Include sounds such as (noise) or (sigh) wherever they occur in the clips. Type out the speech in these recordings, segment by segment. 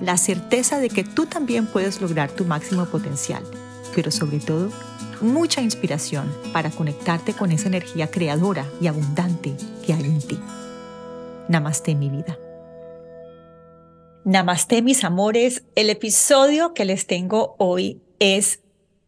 La certeza de que tú también puedes lograr tu máximo potencial, pero sobre todo, mucha inspiración para conectarte con esa energía creadora y abundante que hay en ti. Namaste mi vida. Namaste mis amores. El episodio que les tengo hoy es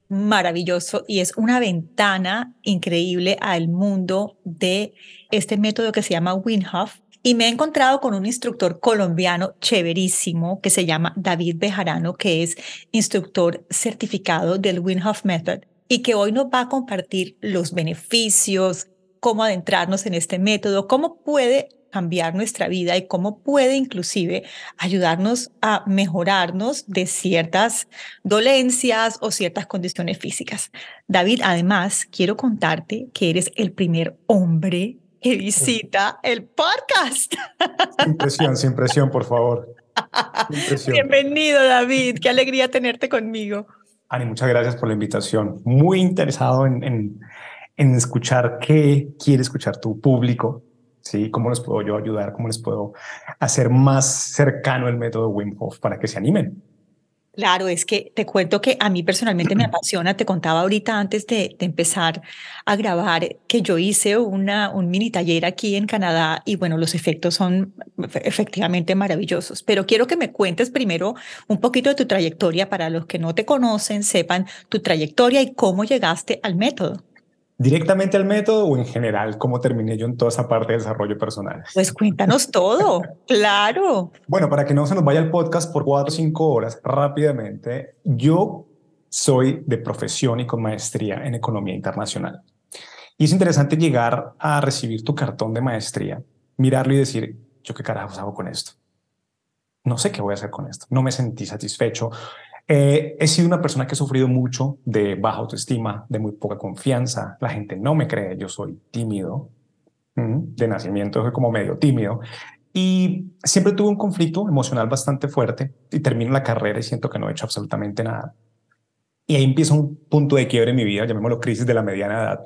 maravilloso y es una ventana increíble al mundo de este método que se llama Winhoff y me he encontrado con un instructor colombiano chéverísimo que se llama David Bejarano, que es instructor certificado del Winhoff Method y que hoy nos va a compartir los beneficios, cómo adentrarnos en este método, cómo puede cambiar nuestra vida y cómo puede inclusive ayudarnos a mejorarnos de ciertas dolencias o ciertas condiciones físicas. David, además, quiero contarte que eres el primer hombre (laughs) que visita el podcast. (laughs) Sin presión, sin presión, por favor. Bienvenido, David. Qué alegría tenerte conmigo. Ani, muchas gracias por la invitación. Muy interesado en, en, en escuchar qué quiere escuchar tu público. ¿sí? ¿Cómo les puedo yo ayudar? ¿Cómo les puedo hacer más cercano el método Wim Hof para que se animen? Claro, es que te cuento que a mí personalmente me (clears throat) apasiona. Te contaba ahorita antes de, empezar a grabar que yo hice una, un mini taller aquí en Canadá y bueno, los efectos son efectivamente maravillosos. Pero quiero que me cuentes primero un poquito de tu trayectoria para los que no te conocen, sepan tu trayectoria y cómo llegaste al método directamente al método o en general cómo terminé yo en toda esa parte de desarrollo personal? Pues cuéntanos todo, claro. Bueno, para que no se nos vaya el podcast por cuatro o cinco horas, rápidamente, yo soy de profesión y con maestría en economía internacional. Y es interesante llegar a recibir tu cartón de maestría, mirarlo y decir, ¿yo qué carajos hago con esto? No sé qué voy a hacer con esto. No me sentí satisfecho. Eh, he sido una persona que ha sufrido mucho de baja autoestima, de muy poca confianza. La gente no me cree, yo soy tímido. De nacimiento soy como medio tímido. Y siempre tuve un conflicto emocional bastante fuerte y termino la carrera y siento que no he hecho absolutamente nada. Y ahí empieza un punto de quiebre en mi vida, llamémoslo crisis de la mediana edad,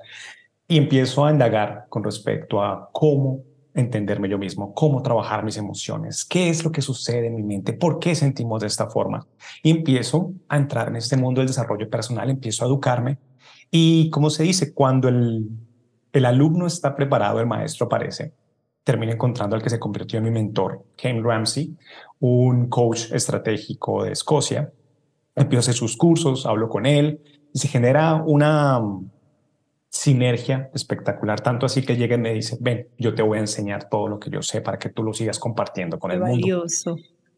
y empiezo a indagar con respecto a cómo entenderme yo mismo, cómo trabajar mis emociones, qué es lo que sucede en mi mente, por qué sentimos de esta forma. Y empiezo a entrar en este mundo del desarrollo personal, empiezo a educarme y, como se dice, cuando el, el alumno está preparado, el maestro aparece. Termino encontrando al que se convirtió en mi mentor, Ken Ramsey, un coach estratégico de Escocia. Empiezo a hacer sus cursos, hablo con él y se genera una, sinergia espectacular, tanto así que llega y me dice, ven, yo te voy a enseñar todo lo que yo sé para que tú lo sigas compartiendo con el mundo.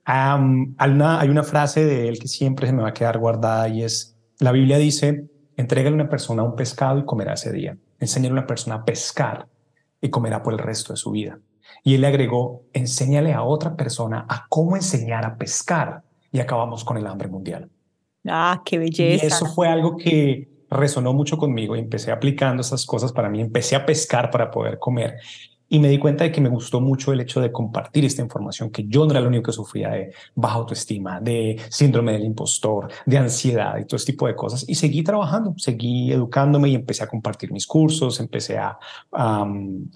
Um, hay, una, hay una frase de él que siempre se me va a quedar guardada y es, la Biblia dice, entrégale a una persona un pescado y comerá ese día. Enséñale a una persona a pescar y comerá por el resto de su vida. Y él le agregó, enséñale a otra persona a cómo enseñar a pescar y acabamos con el hambre mundial. Ah, qué belleza. Y eso fue algo que resonó mucho conmigo y empecé aplicando esas cosas para mí, empecé a pescar para poder comer y me di cuenta de que me gustó mucho el hecho de compartir esta información, que yo no era el único que sufría de baja autoestima, de síndrome del impostor, de ansiedad y todo este tipo de cosas. Y seguí trabajando, seguí educándome y empecé a compartir mis cursos, empecé a,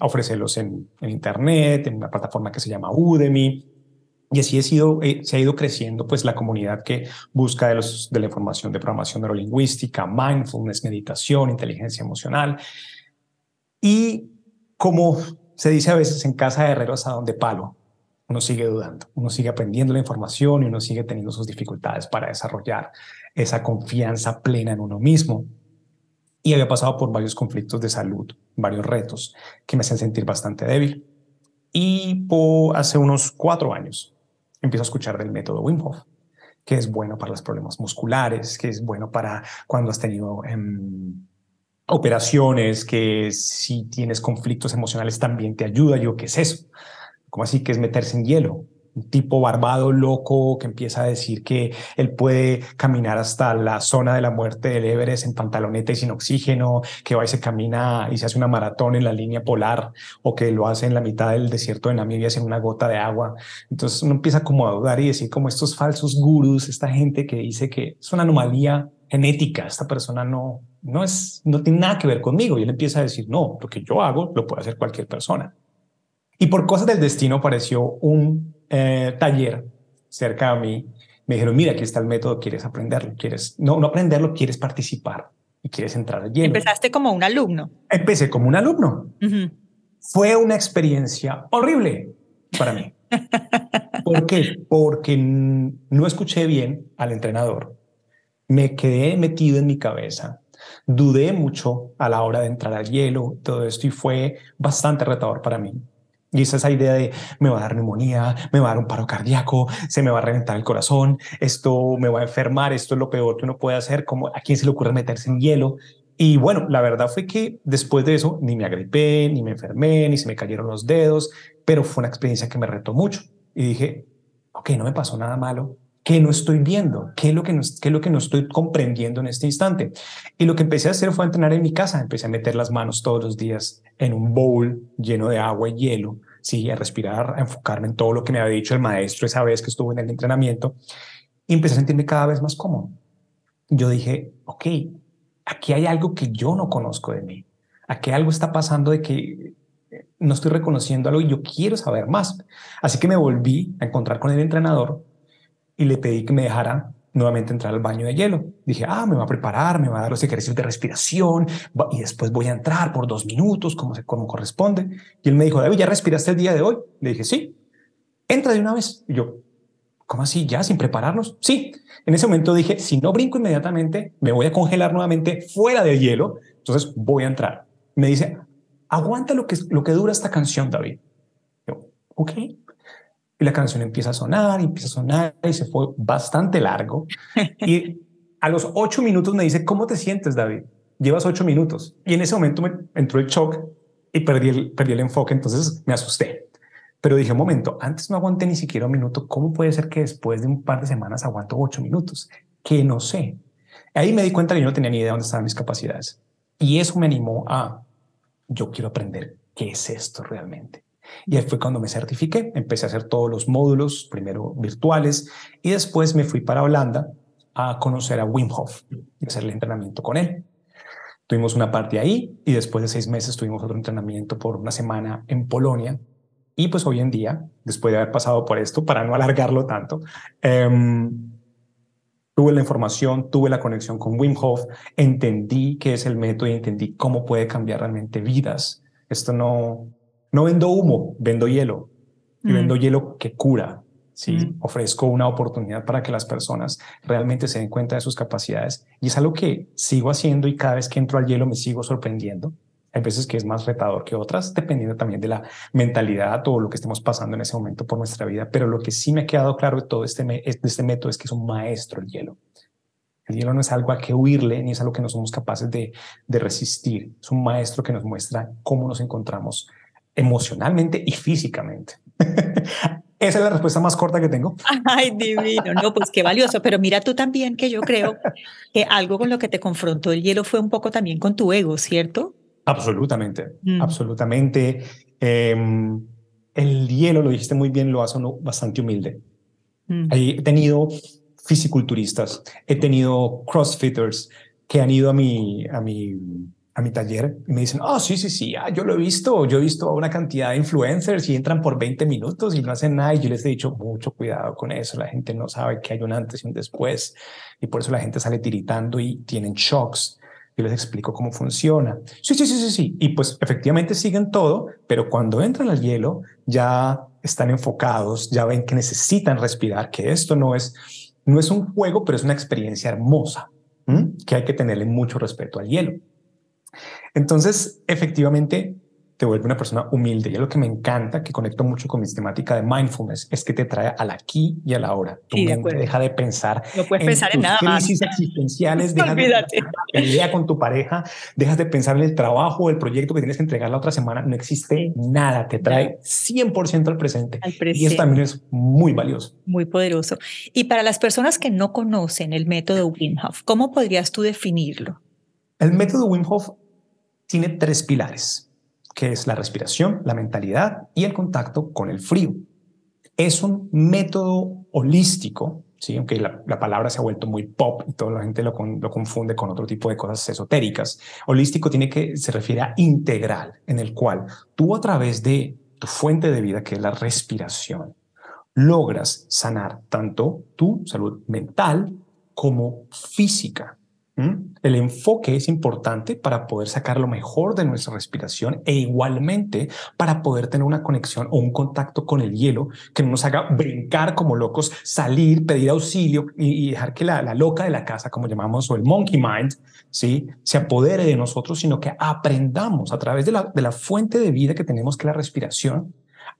ofrecerlos en, en, Internet, en una plataforma que se llama Udemy. Y así he sido, eh, se ha ido creciendo pues la comunidad que busca de, los, de la información de programación neurolingüística, mindfulness, meditación, inteligencia emocional. Y como se dice a veces en casa de herreros a donde palo, uno sigue dudando, uno sigue aprendiendo la información y uno sigue teniendo sus dificultades para desarrollar esa confianza plena en uno mismo. Y había pasado por varios conflictos de salud, varios retos que me hacen sentir bastante débil. Y por hace unos cuatro años empiezo a escuchar del método Wim Hof, que es bueno para los problemas musculares, que es bueno para cuando has tenido em, operaciones, que si tienes conflictos emocionales también te ayuda. Yo, ¿qué es eso? ¿Cómo así que es meterse en hielo? Un tipo barbado loco que empieza a decir que él puede caminar hasta la zona de la muerte del Everest en pantaloneta y sin oxígeno, que va y se camina y se hace una maratón en la línea polar o que lo hace en la mitad del desierto de Namibia sin una gota de agua. Entonces uno empieza como a dudar y decir como estos falsos gurús, esta gente que dice que es una anomalía genética, esta persona no, no, es, no tiene nada que ver conmigo. Y él empieza a decir, no, lo que yo hago lo puede hacer cualquier persona. Y por cosas del destino apareció un eh, taller cerca de mí. Me dijeron, mira, aquí está el método, quieres aprenderlo, quieres, no, no aprenderlo, quieres participar y quieres entrar allí. Empezaste como un alumno. Empecé como un alumno. Fue una experiencia horrible para mí. (laughs) ¿Por qué? Porque no escuché bien al entrenador. Me quedé metido en mi cabeza. Dudé mucho a la hora de entrar al hielo, todo esto, y fue bastante retador para mí. Y esa esa idea de me va a dar neumonía, me va a dar un paro cardíaco, se me va a reventar el corazón, esto me va a enfermar, esto es lo peor que uno puede hacer, como a quién se le ocurre meterse en hielo. Y bueno, la verdad fue que después de eso ni me agripé, ni me enfermé, ni se me cayeron los dedos, pero fue una experiencia que me retó mucho. Y dije, ok, no me pasó nada malo, ¿Qué no estoy viendo? ¿Qué es, lo que no, ¿Qué es lo que no estoy comprendiendo en este instante? Y lo que empecé a hacer fue entrenar en mi casa. Empecé a meter las manos todos los días en un bowl lleno de agua y hielo, sí, a respirar, a enfocarme en todo lo que me había dicho el maestro esa vez que estuve en el entrenamiento. Y empecé a sentirme cada vez más cómodo. Yo dije, ok, aquí hay algo que yo no conozco de mí. Aquí algo está pasando de que no estoy reconociendo algo y yo quiero saber más. Así que me volví a encontrar con el entrenador y le pedí que me dejara nuevamente entrar al baño de hielo. Dije, ah, me va a preparar, me va a dar los ejercicios de respiración y después voy a entrar por dos minutos, como, se, como corresponde. Y él me dijo, David, ¿ya respiraste el día de hoy? Le dije, sí. Entra de una vez. Y yo, ¿cómo así? ¿Ya sin prepararnos? Sí. En ese momento dije, si no brinco inmediatamente, me voy a congelar nuevamente fuera del hielo. Entonces voy a entrar. Me dice, aguanta lo que, lo que dura esta canción, David. Yo, ok y la canción empieza a sonar y empieza a sonar y se fue bastante largo. (laughs) y a los ocho minutos me dice, ¿cómo te sientes, David? Llevas ocho minutos. Y en ese momento me entró el shock y perdí el, perdí el enfoque, entonces me asusté. Pero dije, un momento, antes no aguanté ni siquiera un minuto. ¿Cómo puede ser que después de un par de semanas aguanto ocho minutos? Que no sé. Ahí me di cuenta que yo no tenía ni idea de dónde estaban mis capacidades. Y eso me animó a, yo quiero aprender qué es esto realmente. Y ahí fue cuando me certifiqué, empecé a hacer todos los módulos, primero virtuales, y después me fui para Holanda a conocer a Wim Hof y hacer el entrenamiento con él. Tuvimos una parte ahí y después de seis meses tuvimos otro entrenamiento por una semana en Polonia. Y pues hoy en día, después de haber pasado por esto, para no alargarlo tanto, em, tuve la información, tuve la conexión con Wim Hof, entendí qué es el método y entendí cómo puede cambiar realmente vidas. Esto no, no vendo humo, vendo hielo y vendo mm. hielo que cura. Sí, mm. ofrezco una oportunidad para que las personas realmente se den cuenta de sus capacidades y es algo que sigo haciendo y cada vez que entro al hielo me sigo sorprendiendo. Hay veces que es más retador que otras, dependiendo también de la mentalidad o lo que estemos pasando en ese momento por nuestra vida. Pero lo que sí me ha quedado claro de todo este, de este método es que es un maestro el hielo. El hielo no es algo a que huirle, ni es algo que no somos capaces de, de resistir. Es un maestro que nos muestra cómo nos encontramos emocionalmente y físicamente. (laughs) Esa es la respuesta más corta que tengo. Ay, divino. No, pues qué valioso. Pero mira tú también que yo creo que algo con lo que te confrontó el hielo fue un poco también con tu ego, ¿cierto? Absolutamente, mm. absolutamente. Em, el hielo, lo dijiste muy bien, lo hace uno bastante humilde. Mm. He tenido fisiculturistas, he tenido crossfitters que han ido a mi, a mi a mi taller y me dicen, oh, sí, sí, sí, ah, yo lo he visto, yo he visto a una cantidad de influencers y entran por 20 minutos y no hacen nada. Y yo les he dicho, mucho cuidado con eso, la gente no sabe que hay un antes y un después y por eso la gente sale tiritando y tienen shocks. Yo les explico cómo funciona. Sí, sí, sí, sí, sí. Y pues efectivamente siguen todo, pero cuando entran al hielo ya están enfocados, ya ven que necesitan respirar, que esto no es, no es un juego, pero es una experiencia hermosa, que hay que tenerle mucho respeto al hielo. Entonces, efectivamente, te vuelve una persona humilde. Y lo que me encanta, que conecto mucho con mi temática de mindfulness, es que te trae al aquí y a la hora. Tu mente deja de pensar no puedes en pensar en nada crisis existenciales, (laughs) dejas Olvídate. de pelea con tu pareja, dejas de pensar en el trabajo o el proyecto que tienes que entregar la otra semana. No existe nada, te trae 100% al presente. al presente. Y eso también es muy valioso. Muy poderoso. Y para las personas que no conocen el método Wim Hof, ¿cómo podrías tú definirlo? El método Wim Hof tiene tres pilares que es la respiración, la mentalidad y el contacto con el frío. Es un método holístico, ¿sí? aunque la, palabra se ha vuelto muy pop y toda la gente lo, confunde con otro tipo de cosas esotéricas. Holístico tiene que, se refiere a integral, en el cual tú a través de tu fuente de vida, que es la respiración, logras sanar tanto tu salud mental como física. El enfoque es importante para poder sacar lo mejor de nuestra respiración e igualmente para poder tener una conexión o un contacto con el hielo que no nos haga brincar como locos, salir, pedir auxilio y, dejar que la, loca de la casa, como llamamos, o el monkey mind, ¿sí? se apodere de nosotros, sino que aprendamos a través de la, de la fuente de vida que tenemos, que la respiración,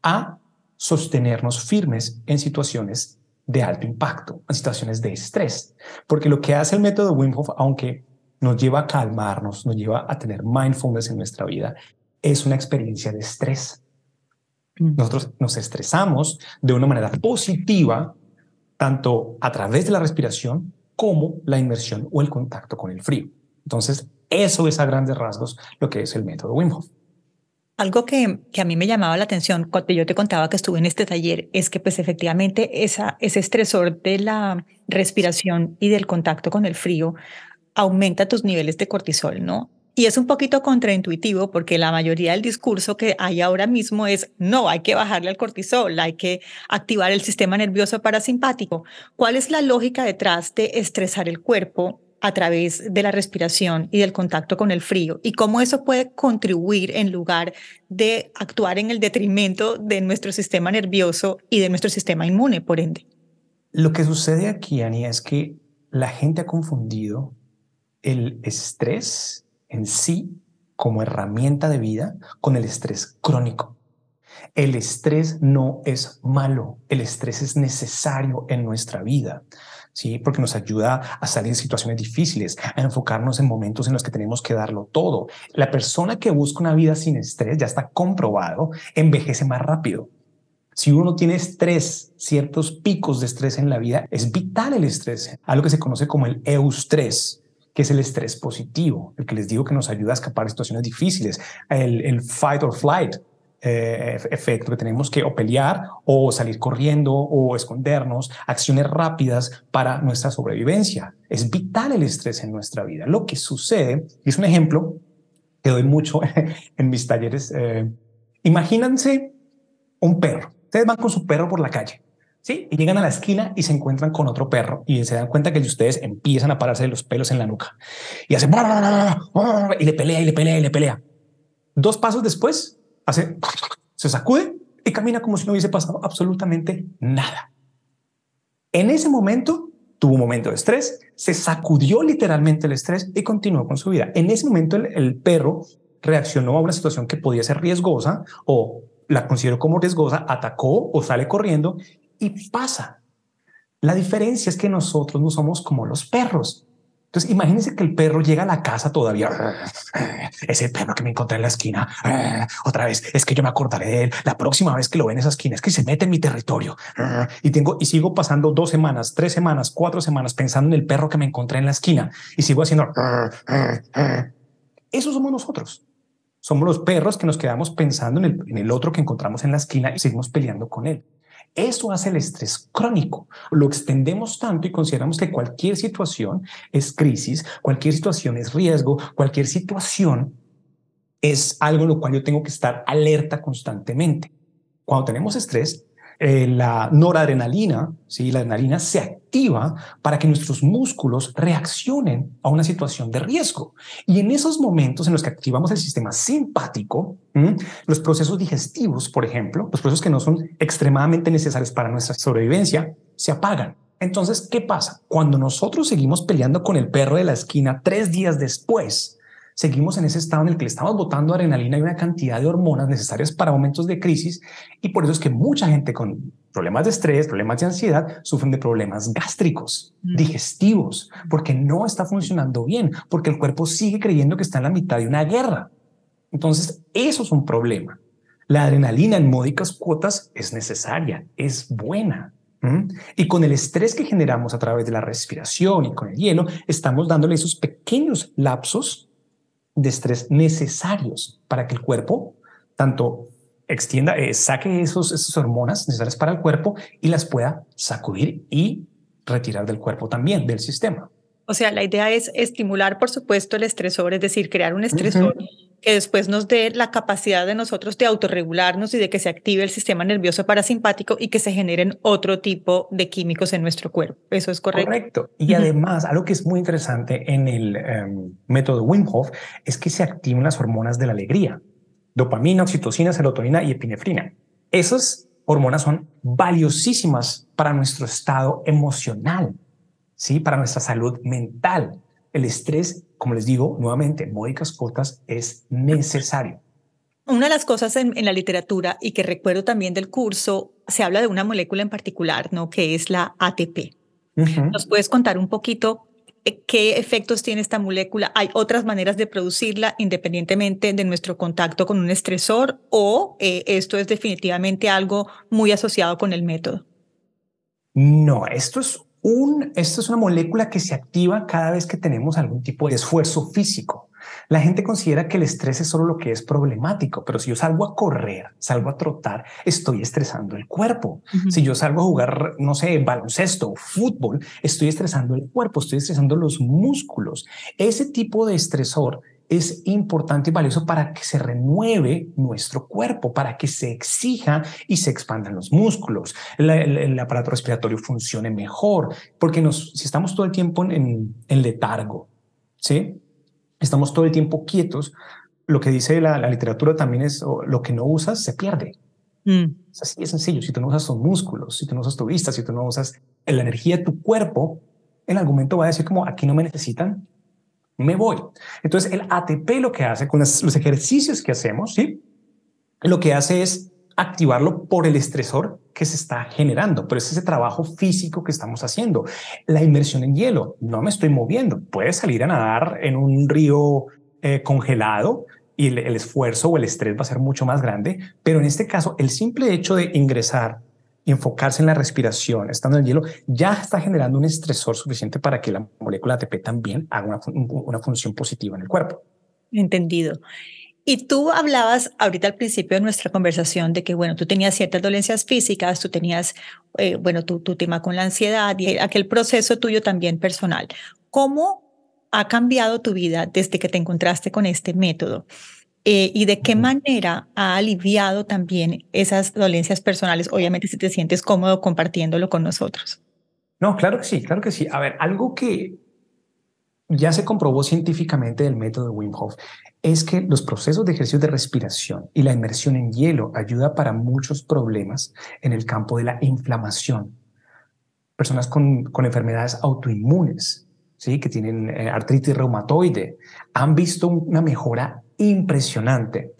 a sostenernos firmes en situaciones de alto impacto, en situaciones de estrés. Porque lo que hace el método Wim Hof, aunque nos lleva a calmarnos, nos lleva a tener mindfulness en nuestra vida, es una experiencia de estrés. Mm. Nosotros nos estresamos de una manera positiva, tanto a través de la respiración como la inmersión o el contacto con el frío. Entonces, eso es a grandes rasgos lo que es el método Wim Hof. Algo que, que, a mí me llamaba la atención cuando yo te contaba que estuve en este taller es que pues efectivamente esa, ese estresor de la respiración y del contacto con el frío aumenta tus niveles de cortisol, ¿no? Y es un poquito contraintuitivo porque la mayoría del discurso que hay ahora mismo es, no, hay que bajarle al cortisol, hay que activar el sistema nervioso parasimpático. ¿Cuál es la lógica detrás de estresar el cuerpo a través de la respiración y del contacto con el frío y cómo eso puede contribuir en lugar de actuar en el detrimento de nuestro sistema nervioso y de nuestro sistema inmune, por ende. Lo que sucede aquí, Ani, es que la gente ha confundido el estrés en sí como herramienta de vida con el estrés crónico. El estrés no es malo, el estrés es necesario en nuestra vida. ¿Sí? Porque nos ayuda a salir de situaciones difíciles, a enfocarnos en momentos en los que tenemos que darlo todo. La persona que busca una vida sin estrés, ya está comprobado, envejece más rápido. Si uno tiene estrés, ciertos picos de estrés en la vida, es vital el estrés, algo que se conoce como el eustrés, que es el estrés positivo, el que les digo que nos ayuda a escapar de situaciones difíciles, el, el fight or flight, eh, efecto que tenemos que o pelear o salir corriendo o escondernos, acciones rápidas para nuestra sobrevivencia. Es vital el estrés en nuestra vida. Lo que sucede, y es un ejemplo que doy mucho (laughs) en mis talleres, eh, imagínense un perro. Ustedes van con su perro por la calle. Sí, y llegan a la esquina y se encuentran con otro perro y se dan cuenta que ustedes empiezan a pararse los pelos en la nuca y hacen y le pelea y le pelea y le pelea. Dos pasos después, hace, se sacude y camina como si no hubiese pasado absolutamente nada. En ese momento tuvo un momento de estrés, se sacudió literalmente el estrés y continuó con su vida. En ese momento el, perro reaccionó a una situación que podía ser riesgosa o la consideró como riesgosa, atacó o sale corriendo y pasa. La diferencia es que nosotros no somos como los perros. Entonces, imagínense que el perro llega a la casa todavía. (laughs) Ese perro que me encontré en la esquina. (laughs) Otra vez, es que yo me acordaré de él. La próxima vez que lo ve en esa esquina es que se mete en mi territorio. (laughs) Y tengo y sigo pasando dos semanas, tres semanas, cuatro semanas pensando en el perro que me encontré en la esquina y sigo haciendo. Eso somos nosotros. Somos los perros que nos quedamos pensando en el, en el otro que encontramos en la esquina y seguimos peleando con él. Eso hace el estrés crónico. Lo extendemos tanto y consideramos que cualquier situación es crisis, cualquier situación es riesgo, cualquier situación es algo en lo cual yo tengo que estar alerta constantemente. Cuando tenemos estrés, eh, la noradrenalina, ¿sí? la adrenalina se activa para que nuestros músculos reaccionen a una situación de riesgo. Y en esos momentos en los que activamos el sistema simpático, los procesos digestivos, por ejemplo, los procesos que no son extremadamente necesarios para nuestra sobrevivencia, se apagan. Entonces, ¿qué pasa? Cuando nosotros seguimos peleando con el perro de la esquina tres días después, seguimos en ese estado en el que le estamos botando adrenalina y una cantidad de hormonas necesarias para momentos de crisis y por eso es que mucha gente con problemas de estrés, problemas de ansiedad, sufren de problemas gástricos, mm. digestivos, porque no está funcionando bien, porque el cuerpo sigue creyendo que está en la mitad de una guerra. Entonces, eso es un problema. La adrenalina en módicas cuotas es necesaria, es buena. Y con el estrés que generamos a través de la respiración y con el hielo, estamos dándole esos pequeños lapsos de estrés necesarios para que el cuerpo tanto extienda, eh, saque esos, esas hormonas necesarias para el cuerpo y las pueda sacudir y retirar del cuerpo también, del sistema. O sea, la idea es estimular, por supuesto, el estresor, es decir, crear un estresor que después nos dé la capacidad de nosotros de autorregularnos y de que se active el sistema nervioso parasimpático y que se generen otro tipo de químicos en nuestro cuerpo. ¿Eso es correcto? Correcto. Y además, algo que es muy interesante en el em, método Wim Hof es que se activan las hormonas de la alegría. Dopamina, oxitocina, serotonina y epinefrina. Esas hormonas son valiosísimas para nuestro estado emocional, ¿sí? para nuestra salud mental. El estrés, como les digo nuevamente, módicas cuotas, es necesario. Una de las cosas en, la literatura y que recuerdo también del curso, se habla de una molécula en particular, ¿no? Que es la ATP. ¿Nos puedes contar un poquito eh, qué efectos tiene esta molécula? ¿Hay otras maneras de producirla independientemente de nuestro contacto con un estresor o eh, esto es definitivamente algo muy asociado con el método? No, esto es un, esto es una molécula que se activa cada vez que tenemos algún tipo de esfuerzo físico. La gente considera que el estrés es solo lo que es problemático, pero si yo salgo a correr, salgo a trotar, estoy estresando el cuerpo. Si yo salgo a jugar, no sé, baloncesto, fútbol, estoy estresando el cuerpo, estoy estresando los músculos. Ese tipo de estresor es importante y valioso para que se renueve nuestro cuerpo, para que se exija y se expandan los músculos, el, aparato respiratorio funcione mejor, porque nos, si estamos todo el tiempo en, letargo, ¿sí? Estamos todo el tiempo quietos, lo que dice la, literatura también es lo que no usas se pierde. Mm. Es así de sencillo. Si tú no usas tus músculos, si tú no usas tu vista, si tú no usas la energía de tu cuerpo, en algún momento va a decir como aquí no me necesitan, me voy. Entonces el ATP lo que hace con los ejercicios que hacemos, ¿sí? Lo que hace es activarlo por el estresor que se está generando, pero es ese trabajo físico que estamos haciendo. La inmersión en hielo, no me estoy moviendo, puedes salir a nadar en un río eh, congelado y el, esfuerzo o el estrés va a ser mucho más grande, pero en este caso el simple hecho de ingresar enfocarse en la respiración, estando en el hielo, ya está generando un estresor suficiente para que la molécula ATP también haga una, función positiva en el cuerpo. Entendido. Y tú hablabas ahorita al principio de nuestra conversación de que, bueno, tú tenías ciertas dolencias físicas, tú tenías, eh, bueno, tu, tu tema con la ansiedad y aquel proceso tuyo también personal. ¿Cómo ha cambiado tu vida desde que te encontraste con este método? Eh, y de qué manera ha aliviado también esas dolencias personales, obviamente si te sientes cómodo compartiéndolo con nosotros. No, claro que sí, claro que sí. A ver, algo que ya se comprobó científicamente del método de Wim Hof es que los procesos de ejercicio de respiración y la inmersión en hielo ayuda para muchos problemas en el campo de la inflamación. Personas con, con enfermedades autoinmunes, ¿sí? que tienen eh, artritis reumatoide, han visto una mejora impresionante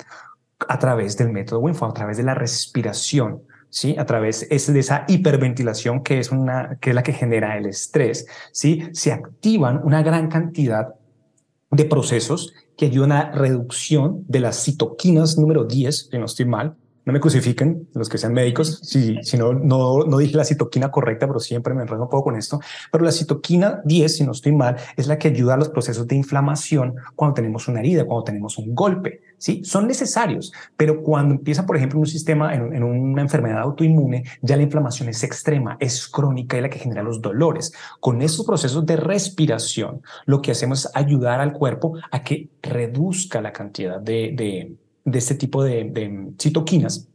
a través del método Wim a través de la respiración, ¿sí? A través de esa hiperventilación que es, una, que es la que genera el estrés, ¿sí? Se activan una gran cantidad de procesos que ayudan a reducción de las citoquinas número 10, si no estoy mal, no me crucifiquen los que sean médicos, si, si no, no, no dije la citoquina correcta, pero siempre me enredo un poco con esto. Pero la citoquina 10, si no estoy mal, es la que ayuda a los procesos de inflamación cuando tenemos una herida, cuando tenemos un golpe. Sí, son necesarios, pero cuando empieza, por ejemplo, un sistema en, en una enfermedad autoinmune, ya la inflamación es extrema, es crónica y la que genera los dolores. Con estos procesos de respiración, lo que hacemos es ayudar al cuerpo a que reduzca la cantidad de, de de este tipo de, citoquinas,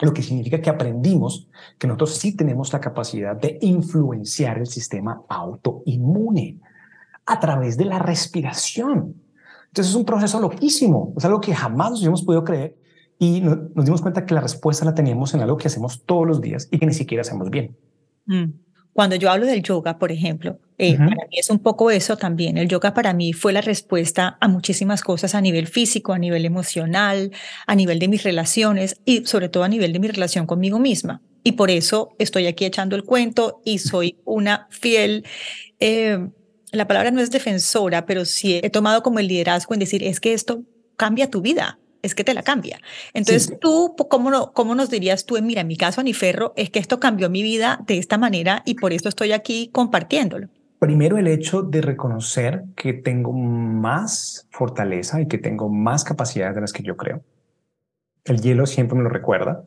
lo que significa que aprendimos que nosotros sí tenemos la capacidad de influenciar el sistema autoinmune a través de la respiración. Entonces es un proceso loquísimo, es algo que jamás nos habíamos podido creer y nos dimos cuenta que la respuesta la teníamos en algo que hacemos todos los días y que ni siquiera hacemos bien. Mm. Cuando yo hablo del yoga, por ejemplo, Eh, para mí es un poco eso también. El yoga para mí fue la respuesta a muchísimas cosas a nivel físico, a nivel emocional, a nivel de mis relaciones y sobre todo a nivel de mi relación conmigo misma. Y por eso estoy aquí echando el cuento y soy una fiel, eh, la palabra no es defensora, pero sí he tomado como el liderazgo en decir, es que esto cambia tu vida, es que te la cambia. Entonces, tú, ¿cómo, ¿cómo nos dirías tú? Mira, en mi caso, Aniferro, es que esto cambió mi vida de esta manera y por eso estoy aquí compartiéndolo. Primero, el hecho de reconocer que tengo más fortaleza y que tengo más capacidades de las que yo creo. El hielo siempre me lo recuerda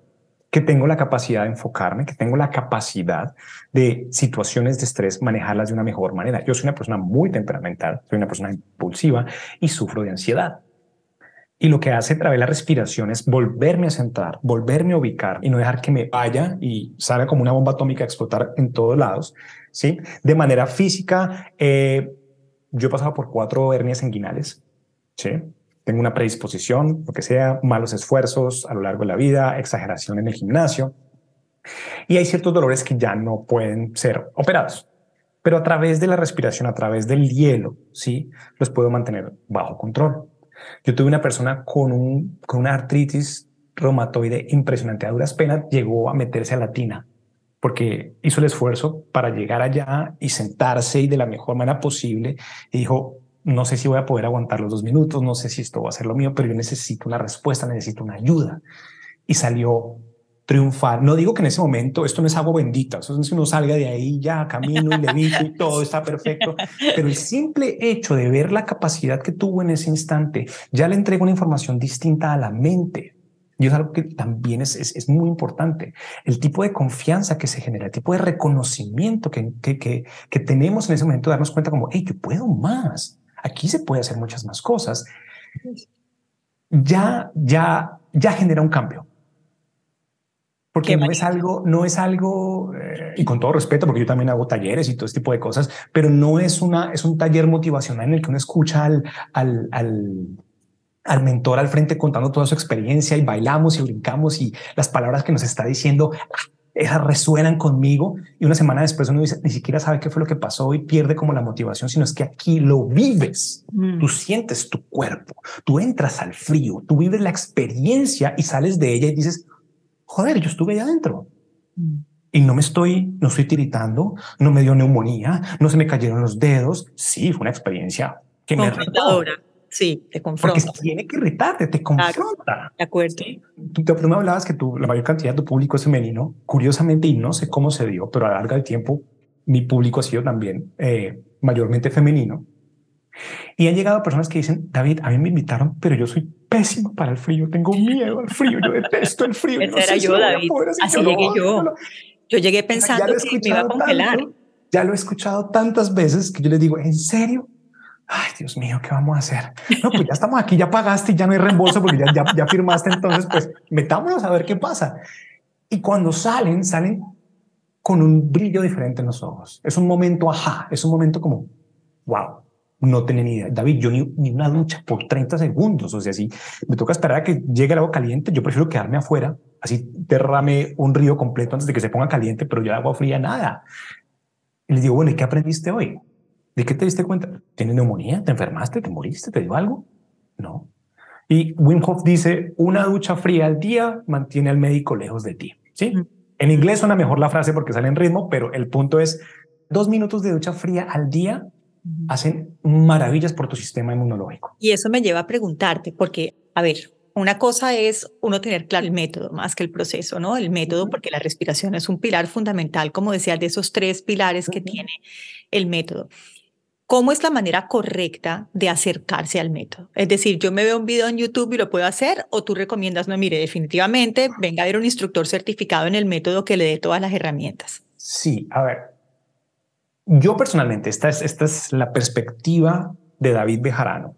que tengo la capacidad de enfocarme, que tengo la capacidad de situaciones de estrés manejarlas de una mejor manera. Yo soy una persona muy temperamental, soy una persona impulsiva y sufro de ansiedad. Y lo que hace a través de la respiración es volverme a sentar, volverme a ubicar y no dejar que me vaya y salga como una bomba atómica a explotar en todos lados. ¿Sí? De manera física, eh, yo he pasado por cuatro hernias inguinales. ¿sí? tengo una predisposición, lo que sea, malos esfuerzos a lo largo de la vida, exageración en el gimnasio. Y hay ciertos dolores que ya no pueden ser operados. Pero a través de la respiración, a través del hielo, sí, los puedo mantener bajo control. Yo tuve una persona con, un, con una artritis reumatoide impresionante. A duras penas llegó a meterse a la tina porque hizo el esfuerzo para llegar allá y sentarse y de la mejor manera posible. Y dijo, no sé si voy a poder aguantar los dos minutos, no sé si esto va a ser lo mío, pero yo necesito una respuesta, necesito una ayuda. Y salió triunfar. No digo que en ese momento esto no es algo bendito, eso es si uno salga de ahí ya camino y levito y todo está perfecto, (laughs) pero el simple hecho de ver la capacidad que tuvo en ese instante ya le entrega una información distinta a la mente. Y es algo que también es, es, muy importante. El tipo de confianza que se genera, el tipo de reconocimiento que, que, que, que tenemos en ese momento, darnos cuenta como, hey, yo puedo más aquí se puede hacer muchas más cosas, ya, ya, ya genera un cambio. Porque no es algo, no es algo, eh, y con todo respeto, porque yo también hago talleres y todo este tipo de cosas, pero no es una, es un taller motivacional en el que uno escucha al, al, al, al mentor al frente contando toda su experiencia y bailamos y brincamos y las palabras que nos está diciendo esas resuenan conmigo y una semana después uno dice, ni siquiera sabe qué fue lo que pasó y pierde como la motivación, sino es que aquí lo vives, mm. tú sientes tu cuerpo, tú entras al frío, tú vives la experiencia y sales de ella y dices, joder, yo estuve ahí adentro. Mm. Y no me estoy, no estoy tiritando, no me dio neumonía, no se me cayeron los dedos. Sí, fue una experiencia que me retó. Sí, te confronta. Porque tiene que irritarte, te confronta. de acuerdo. Tú, tú, me hablabas que tú, la mayor cantidad de tu público es femenino. Curiosamente, y no sé cómo se dio, pero a lo largo del tiempo, mi público ha sido también eh, mayormente femenino. Y han llegado personas que dicen, David, a mí me invitaron, pero yo soy pésimo para el frío, tengo miedo al frío, yo detesto el frío. (laughs) Ese era yo, David. Así llegué yo. Yo llegué pensando que me iba a congelar. ya lo he escuchado tantas veces que yo les digo, ¿en serio? Ay, Dios mío, ¿qué vamos a hacer? No, pues ya estamos aquí, ya pagaste y ya no hay reembolso porque ya, ya, firmaste, entonces pues metámonos a ver qué pasa. Y cuando salen, salen con un brillo diferente en los ojos. Es un momento, ajá, es un momento como, wow, no tenía ni idea. David, yo ni, ni, una ducha por 30 segundos. O sea, si me toca esperar a que llegue el agua caliente, yo prefiero quedarme afuera, así derrame un río completo antes de que se ponga caliente, pero ya agua fría, nada. Y les digo, bueno, ¿y qué aprendiste hoy? ¿De qué te diste cuenta? ¿Tienes neumonía? ¿Te enfermaste? ¿Te moriste? ¿Te dio algo? No. Y Wim Hof dice, una ducha fría al día mantiene al médico lejos de ti. ¿Sí? En inglés suena mejor la frase porque sale en ritmo, pero el punto es, dos minutos de ducha fría al día hacen maravillas por tu sistema inmunológico. Y eso me lleva a preguntarte, porque, a ver, una cosa es uno tener claro el método más que el proceso, ¿no? El método, porque la respiración es un pilar fundamental, como decía, de esos tres pilares que tiene el método. ¿Cómo es la manera correcta de acercarse al método? Es decir, yo me veo un video en YouTube y lo puedo hacer, o tú recomiendas, no, mire, definitivamente venga a ver un instructor certificado en el método que le dé todas las herramientas. Sí, a ver, yo personalmente, esta es, esta es la perspectiva de David Bejarano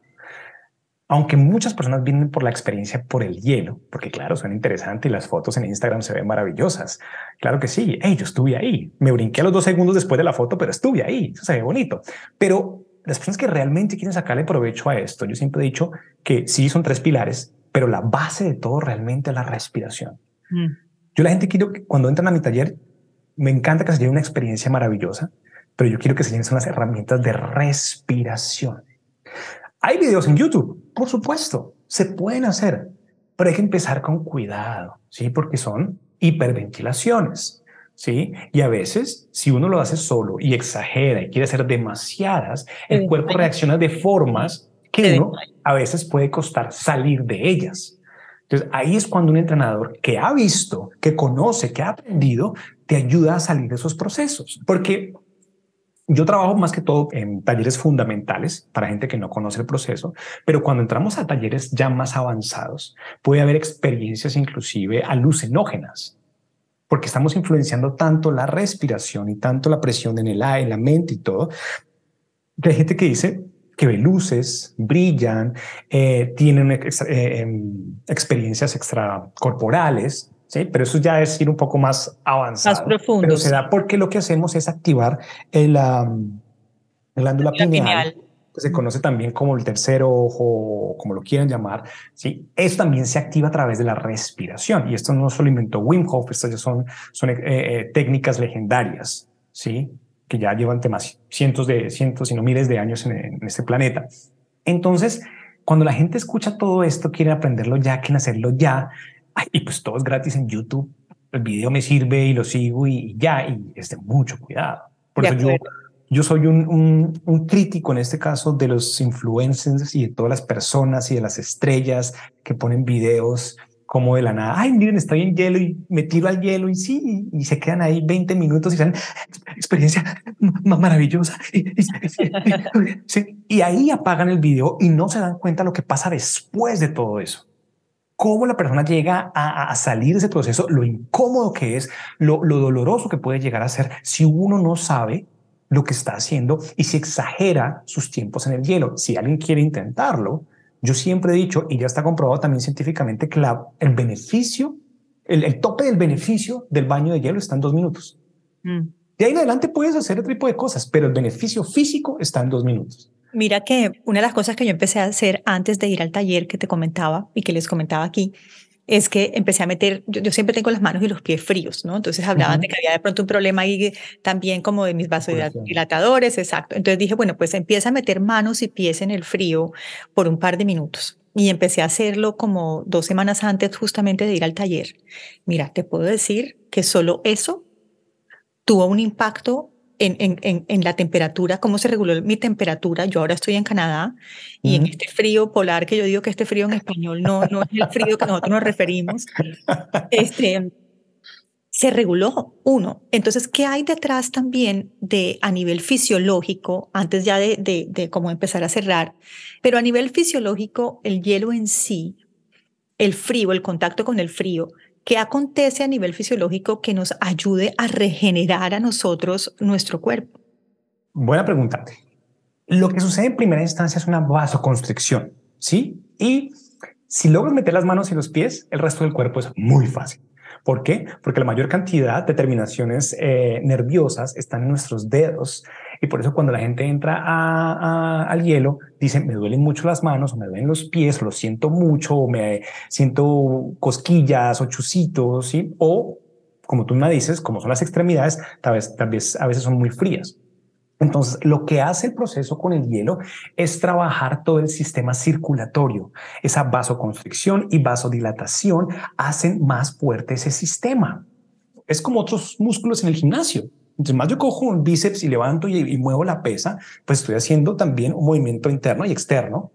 aunque muchas personas vienen por la experiencia por el hielo, porque claro, son interesantes y las fotos en Instagram se ven maravillosas. Claro que sí, hey, yo estuve ahí, me brinqué a los dos segundos después de la foto, pero estuve ahí, eso se ve bonito. Pero las personas que realmente quieren sacarle provecho a esto, yo siempre he dicho que sí son tres pilares, pero la base de todo realmente es la respiración. Mm. Yo la gente quiero que cuando entran a mi taller, me encanta que se lleve una experiencia maravillosa, pero yo quiero que se son las herramientas de respiración. Hay videos en YouTube, por supuesto, se pueden hacer, pero hay que empezar con cuidado, ¿sí? Porque son hiperventilaciones. ¿sí? Y a veces, si uno lo hace solo y exagera y quiere hacer demasiadas, el cuerpo reacciona de formas que uno a veces puede costar salir de ellas. Entonces, ahí es cuando un entrenador que ha visto, que conoce, que ha aprendido, te ayuda a salir de esos procesos. Porque yo trabajo más que todo en talleres fundamentales para gente que no conoce el proceso, pero cuando entramos a talleres ya más avanzados, puede haber experiencias inclusive alucinógenas porque estamos influenciando tanto la respiración y tanto la presión en el aire, la mente y todo, que hay gente que dice que ve luces, brillan, eh, tienen eh, em, experiencias extracorporales, ¿sí? pero eso ya es ir un poco más avanzado. Más profundo. Pero se da porque lo que hacemos es activar el, um, el glándula pineal se conoce también como el tercer ojo, como lo quieran llamar, ¿sí? Eso también se activa a través de la respiración. Y esto no solo inventó Wim Hof, estas ya son, son eh, eh, técnicas legendarias, ¿sí? Que ya llevan temas cientos de, cientos, y no miles de años en, este planeta. Entonces, cuando la gente escucha todo esto, quiere aprenderlo ya, quieren hacerlo ya, y pues todo es gratis en YouTube. El video me sirve y lo sigo y, ya, y es de mucho cuidado. Por eso yo yo soy un, crítico en este caso de los influencers y de todas las personas y de las estrellas que ponen videos como de la nada. Ay, miren, estoy en hielo y me tiro al hielo y sí, y, se quedan ahí 20 minutos y dicen experiencia más maravillosa. Y, ahí apagan el video y no se dan cuenta lo que pasa después de todo eso. Cómo la persona llega a, salir de ese proceso, lo incómodo que es, lo, lo doloroso que puede llegar a ser si uno no sabe lo que está haciendo y si exagera sus tiempos en el hielo. Si alguien quiere intentarlo, yo siempre he dicho, y ya está comprobado también científicamente, que el beneficio, el, tope del beneficio del baño de hielo está en dos minutos. Mm. De ahí en adelante puedes hacer otro tipo de cosas, pero el beneficio físico está en dos minutos. Mira que una de las cosas que yo empecé a hacer antes de ir al taller que te comentaba y que les comentaba aquí es que empecé a meter, yo, siempre tengo las manos y los pies fríos, ¿no? Entonces hablaban de que había de pronto un problema ahí también como de mis vasodilatadores, exacto. Entonces dije, bueno, pues empieza a meter manos y pies en el frío por un par de minutos. Y empecé a hacerlo como dos semanas antes justamente de ir al taller. Mira, te puedo decir que solo eso tuvo un impacto en, en, en, la temperatura, cómo se reguló mi temperatura. Yo ahora estoy en Canadá y en este frío polar, que yo digo que este frío en español no, no es el frío que nosotros nos referimos, este, se reguló uno. Entonces, ¿qué hay detrás también de a nivel fisiológico, antes ya de, de, de cómo empezar a cerrar? Pero a nivel fisiológico, el hielo en sí, el frío, el contacto con el frío, ¿Qué acontece a nivel fisiológico que nos ayude a regenerar a nosotros nuestro cuerpo? Buena pregunta. Lo que sucede en primera instancia es una vasoconstricción, ¿sí? Y si logras meter las manos y los pies, el resto del cuerpo es muy fácil. ¿Por qué? Porque la mayor cantidad de terminaciones eh, nerviosas están en nuestros dedos y por eso cuando la gente entra al hielo, dicen, me duelen mucho las manos o me duelen los pies, lo siento mucho o me siento cosquillas o chusitos, ¿sí? O, como tú me dices, como son las extremidades, tal vez a veces son muy frías. Entonces, lo que hace el proceso con el hielo es trabajar todo el sistema circulatorio. Esa vasoconstricción y vasodilatación hacen más fuerte ese sistema. Es como otros músculos en el gimnasio. Entonces, más yo cojo un bíceps y levanto y, muevo la pesa, pues estoy haciendo también un movimiento interno y externo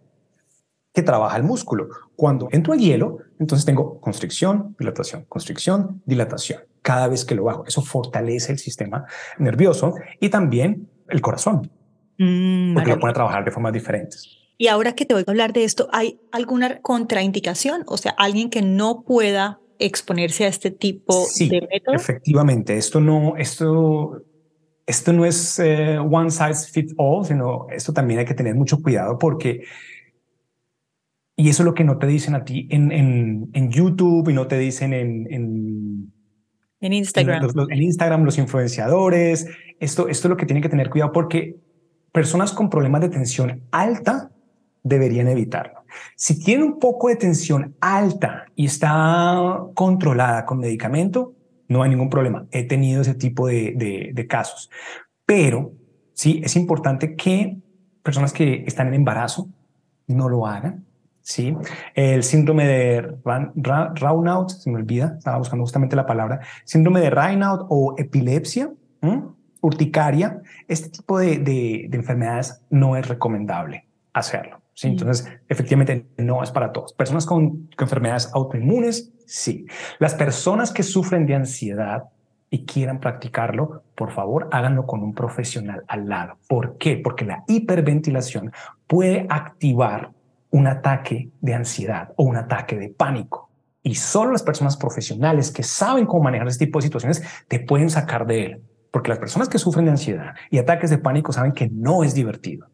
que trabaja el músculo. Cuando entro al hielo, entonces tengo constricción, dilatación, constricción, dilatación. Cada vez que lo hago, eso fortalece el sistema nervioso y también el corazón, mm, porque lo pone a trabajar de formas diferentes. Y ahora que te voy a hablar de esto, ¿hay alguna contraindicación? O sea, alguien que no pueda exponerse a este tipo de métodos? Efectivamente, esto no, esto, esto no es eh, one size fits all, sino esto también hay que tener mucho cuidado porque y eso es lo que no te dicen a ti en, en, en YouTube y no te dicen en, en, en Instagram. En, los, en Instagram, los influenciadores. Esto, esto es lo que tienen que tener cuidado porque personas con problemas de tensión alta deberían evitarlo. Si tiene un poco de tensión alta y está controlada con medicamento, no hay ningún problema. He tenido ese tipo de, casos. Pero Sí, es importante que personas que están en embarazo no lo hagan. Sí, el síndrome de Raynaud, se me olvida, estaba buscando justamente la palabra, síndrome de Raynaud o epilepsia, urticaria, este tipo de, de, enfermedades no es recomendable hacerlo. ¿Sí? Entonces, efectivamente, no es para todos. Personas con, con enfermedades autoinmunes, sí. Las personas que sufren de ansiedad y quieran practicarlo, por favor, háganlo con un profesional al lado. ¿Por qué? Porque la hiperventilación puede activar un ataque de ansiedad o un ataque de pánico. Y solo las personas profesionales que saben cómo manejar este tipo de situaciones te pueden sacar de él. Porque las personas que sufren de ansiedad y ataques de pánico saben que no es divertido.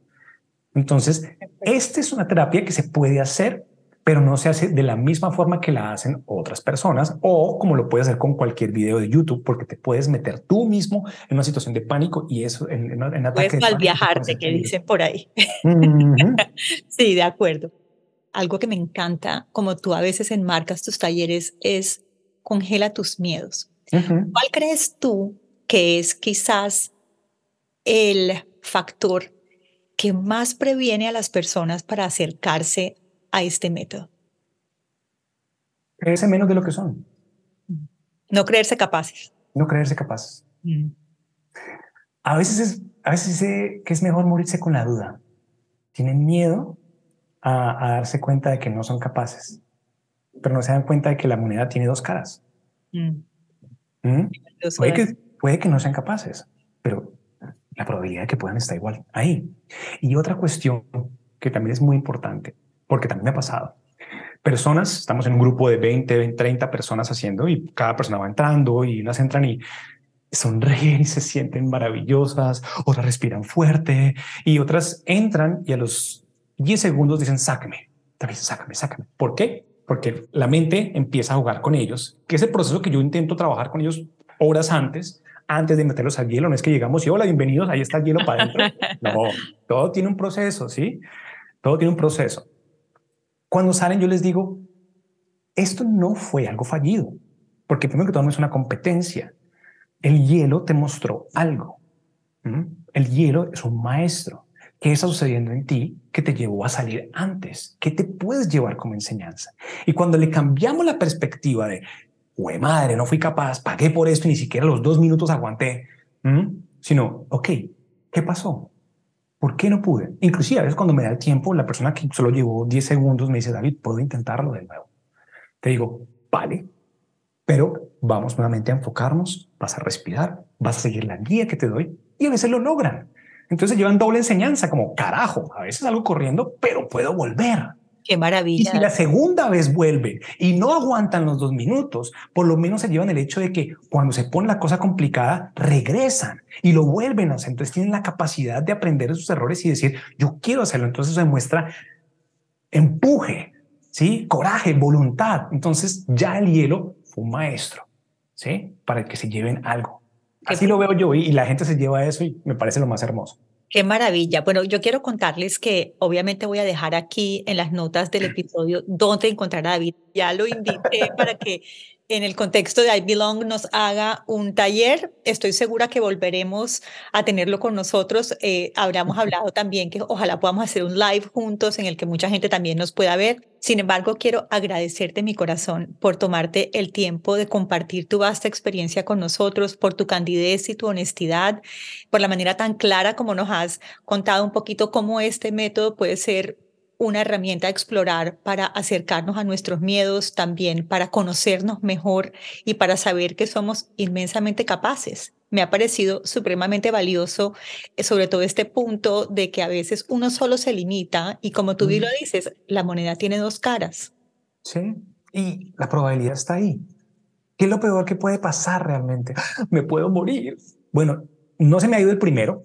Entonces, esta es una terapia que se puede hacer pero no se hace de la misma forma que la hacen otras personas o como lo puedes hacer con cualquier video de YouTube, porque te puedes meter tú mismo en una situación de pánico y eso en, en, en ataque. Puedes mal viajarte, que dicen por ahí. (laughs) sí, de acuerdo. Algo que me encanta, como tú a veces enmarcas tus talleres, es congela tus miedos. ¿Cuál crees tú que es quizás el factor que más previene a las personas para acercarse a este método? Creerse menos de lo que son. No creerse capaces. No creerse capaces. Mm. A veces es, a veces que es mejor morirse con la duda. Tienen miedo a, darse cuenta de que no son capaces, pero no se dan cuenta de que la moneda tiene dos caras. Mm. ¿Mm? Puede, que, puede que no sean capaces, pero la probabilidad de que puedan está igual ahí. Y otra cuestión que también es muy importante porque también me ha pasado. Personas, estamos en un grupo de 20, 30 personas haciendo y cada persona va entrando y unas entran y sonríen y (laughs) se sienten maravillosas, otras respiran fuerte y otras entran y a los 10 segundos dicen, sácame, también sácame, sácame. ¿Por qué? Porque la mente empieza a jugar con ellos, que es el proceso que yo intento trabajar con ellos horas antes, antes de meterlos al hielo. No es que llegamos y hola, bienvenidos, ahí está el hielo para adentro. (laughs) No, todo tiene un proceso, ¿sí? Todo tiene un proceso. Cuando salen, yo les digo, esto no fue algo fallido, porque primero que todo no es una competencia. El hielo te mostró algo. El hielo es un maestro. ¿Qué está sucediendo en ti que te llevó a salir antes? ¿Qué te puedes llevar como enseñanza? Y cuando le cambiamos la perspectiva de, güey, madre, no fui capaz, pagué por esto y ni siquiera los dos minutos aguanté, sino, ok, ¿qué pasó? ¿Por qué no pude? Inclusive a veces cuando me da el tiempo, la persona que solo llevó 10 segundos me dice, David, ¿puedo intentarlo de nuevo? Te digo, vale, pero vamos nuevamente a enfocarnos, vas a respirar, vas a seguir la guía que te doy y a veces lo logran. Entonces llevan doble enseñanza, como carajo, a veces algo corriendo, pero puedo volver. Qué maravilla. Y si la segunda vez vuelve y no aguantan los dos minutos, por lo menos se llevan el hecho de que cuando se pone la cosa complicada, regresan y lo vuelven a hacer. Entonces tienen la capacidad de aprender de sus errores y decir, yo quiero hacerlo. Entonces se muestra empuje, ¿sí? coraje, voluntad. Entonces ya el hielo fue un maestro, ¿sí? Para que se lleven algo. Así lo veo yo y la gente se lleva eso y me parece lo más hermoso. Qué maravilla. Bueno, yo quiero contarles que obviamente voy a dejar aquí en las notas del (laughs) episodio dónde encontrar a David. Ya lo invité para que en el contexto de I Belong nos haga un taller. Estoy segura que volveremos a tenerlo con nosotros. Eh, habríamos hablado también que ojalá podamos hacer un live juntos en el que mucha gente también nos pueda ver. Sin embargo, quiero agradecerte mi corazón por tomarte el tiempo de compartir tu vasta experiencia con nosotros, por tu candidez y tu honestidad, por la manera tan clara como nos has contado un poquito cómo este método puede ser una herramienta a explorar para acercarnos a nuestros miedos, también para conocernos mejor y para saber que somos inmensamente capaces. Me ha parecido supremamente valioso, eh, sobre todo este punto de que a veces uno solo se limita y como tú bien lo dices, la moneda tiene dos caras. Sí, y la probabilidad está ahí. ¿Qué es lo peor que puede pasar realmente? Me puedo morir. Bueno, no se me ha ido el primero.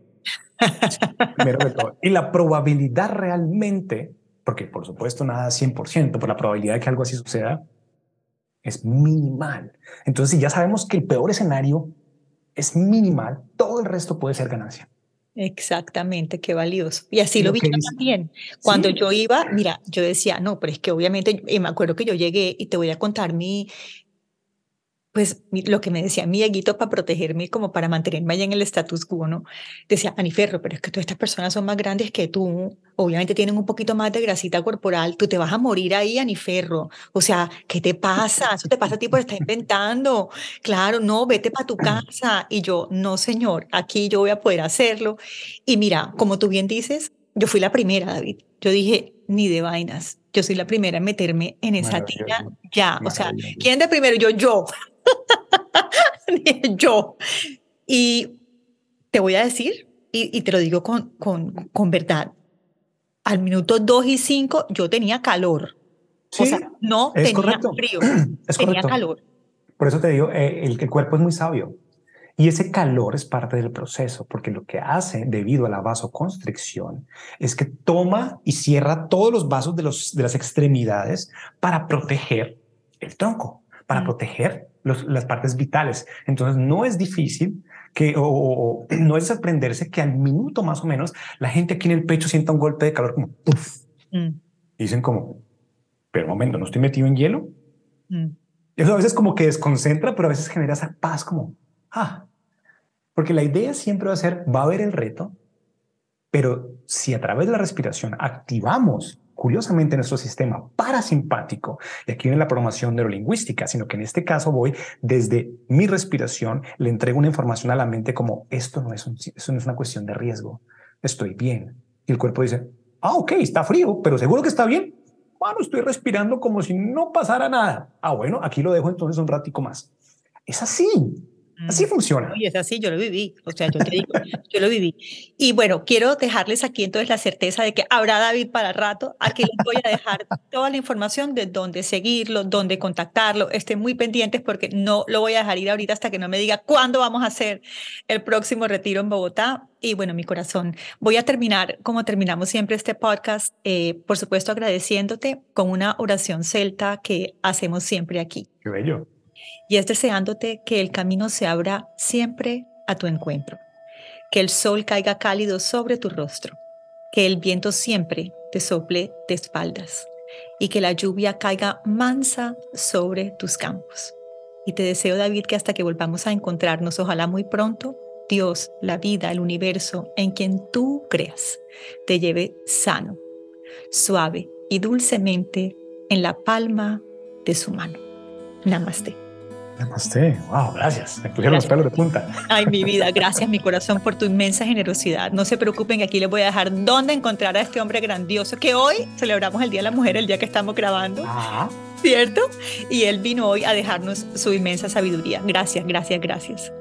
(laughs) primero de todo. Y la probabilidad realmente porque por supuesto nada 100%, por la probabilidad de que algo así suceda es minimal. Entonces, si ya sabemos que el peor escenario es minimal, todo el resto puede ser ganancia. Exactamente, qué valioso. Y así lo, vi yo también. Cuando yo iba, mira, yo decía, no, pero es que obviamente, y me acuerdo que yo llegué y te voy a contar mi, pues lo que me decía mi eguito para protegerme, como para mantenerme allá en el status quo, ¿no? Decía, Aniferro, pero es que todas estas personas son más grandes que tú, obviamente tienen un poquito más de grasita corporal, tú te vas a morir ahí, Aniferro. O sea, ¿qué te pasa? Eso te pasa a ti por estar inventando. Claro, no, vete para tu casa. Y yo, no, señor, aquí yo voy a poder hacerlo. Y mira, como tú bien dices, yo fui la primera, David. Yo dije, ni de vainas. Yo soy la primera en meterme en esa tira ya. O sea, ¿quién de primero? Yo, yo. (laughs) yo. Y te voy a decir, y, te lo digo con, con, con, verdad, al minuto 2 y 5 yo tenía calor. o sea, no tenía frío, (clears throat) tenía calor. Por eso te digo, eh, el, el cuerpo es muy sabio. Y ese calor es parte del proceso, porque lo que hace debido a la vasoconstricción es que toma y cierra todos los vasos de, los, de las extremidades para proteger el tronco, para mm. proteger las partes vitales. Entonces no es difícil que, o, no es sorprenderse que al minuto más o menos la gente aquí en el pecho sienta un golpe de calor como puff. Mm. Dicen como, pero un momento, ¿no estoy metido en hielo? Mm. Eso a veces como que desconcentra, pero a veces genera esa paz como, ah, porque la idea siempre va a ser, va a haber el reto, pero si a través de la respiración activamos curiosamente nuestro sistema parasimpático, y aquí viene la programación neurolingüística, sino que en este caso voy desde mi respiración, le entrego una información a la mente como esto no es, una cuestión de riesgo, estoy bien. Y el cuerpo dice, ah, ok, está frío, pero seguro que está bien. Bueno, estoy respirando como si no pasara nada. Ah, bueno, aquí lo dejo entonces un ratico más. Es así. Así funciona. Y es así, yo lo viví. O sea, yo te digo, (laughs) yo lo viví. Y bueno, quiero dejarles aquí entonces la certeza de que habrá David para rato. Aquí les voy a dejar toda la información de dónde seguirlo, dónde contactarlo. Estén muy pendientes porque no lo voy a dejar ir ahorita hasta que no me diga cuándo vamos a hacer el próximo retiro en Bogotá. Y bueno, mi corazón, voy a terminar como terminamos siempre este podcast, eh, por supuesto agradeciéndote con una oración celta que hacemos siempre aquí. Qué bello y es deseándote que el camino se abra siempre a tu encuentro, que el sol caiga cálido sobre tu rostro, que el viento siempre te sople de espaldas y que la lluvia caiga mansa sobre tus campos. Y te deseo, David, que hasta que volvamos a encontrarnos, ojalá muy pronto, Dios, la vida, el universo, en quien tú creas, te lleve sano, suave y dulcemente en la palma de su mano. Namaste. Namaste. Wow, gracias. Me pusieron los pelos de punta. Ay, mi vida, gracias, mi corazón, por tu inmensa generosidad. No se preocupen, aquí les voy a dejar dónde encontrar a este hombre grandioso que hoy celebramos el Día de la Mujer, el día que estamos grabando. ¿Cierto? Y él vino hoy a dejarnos su inmensa sabiduría. Gracias, gracias, gracias.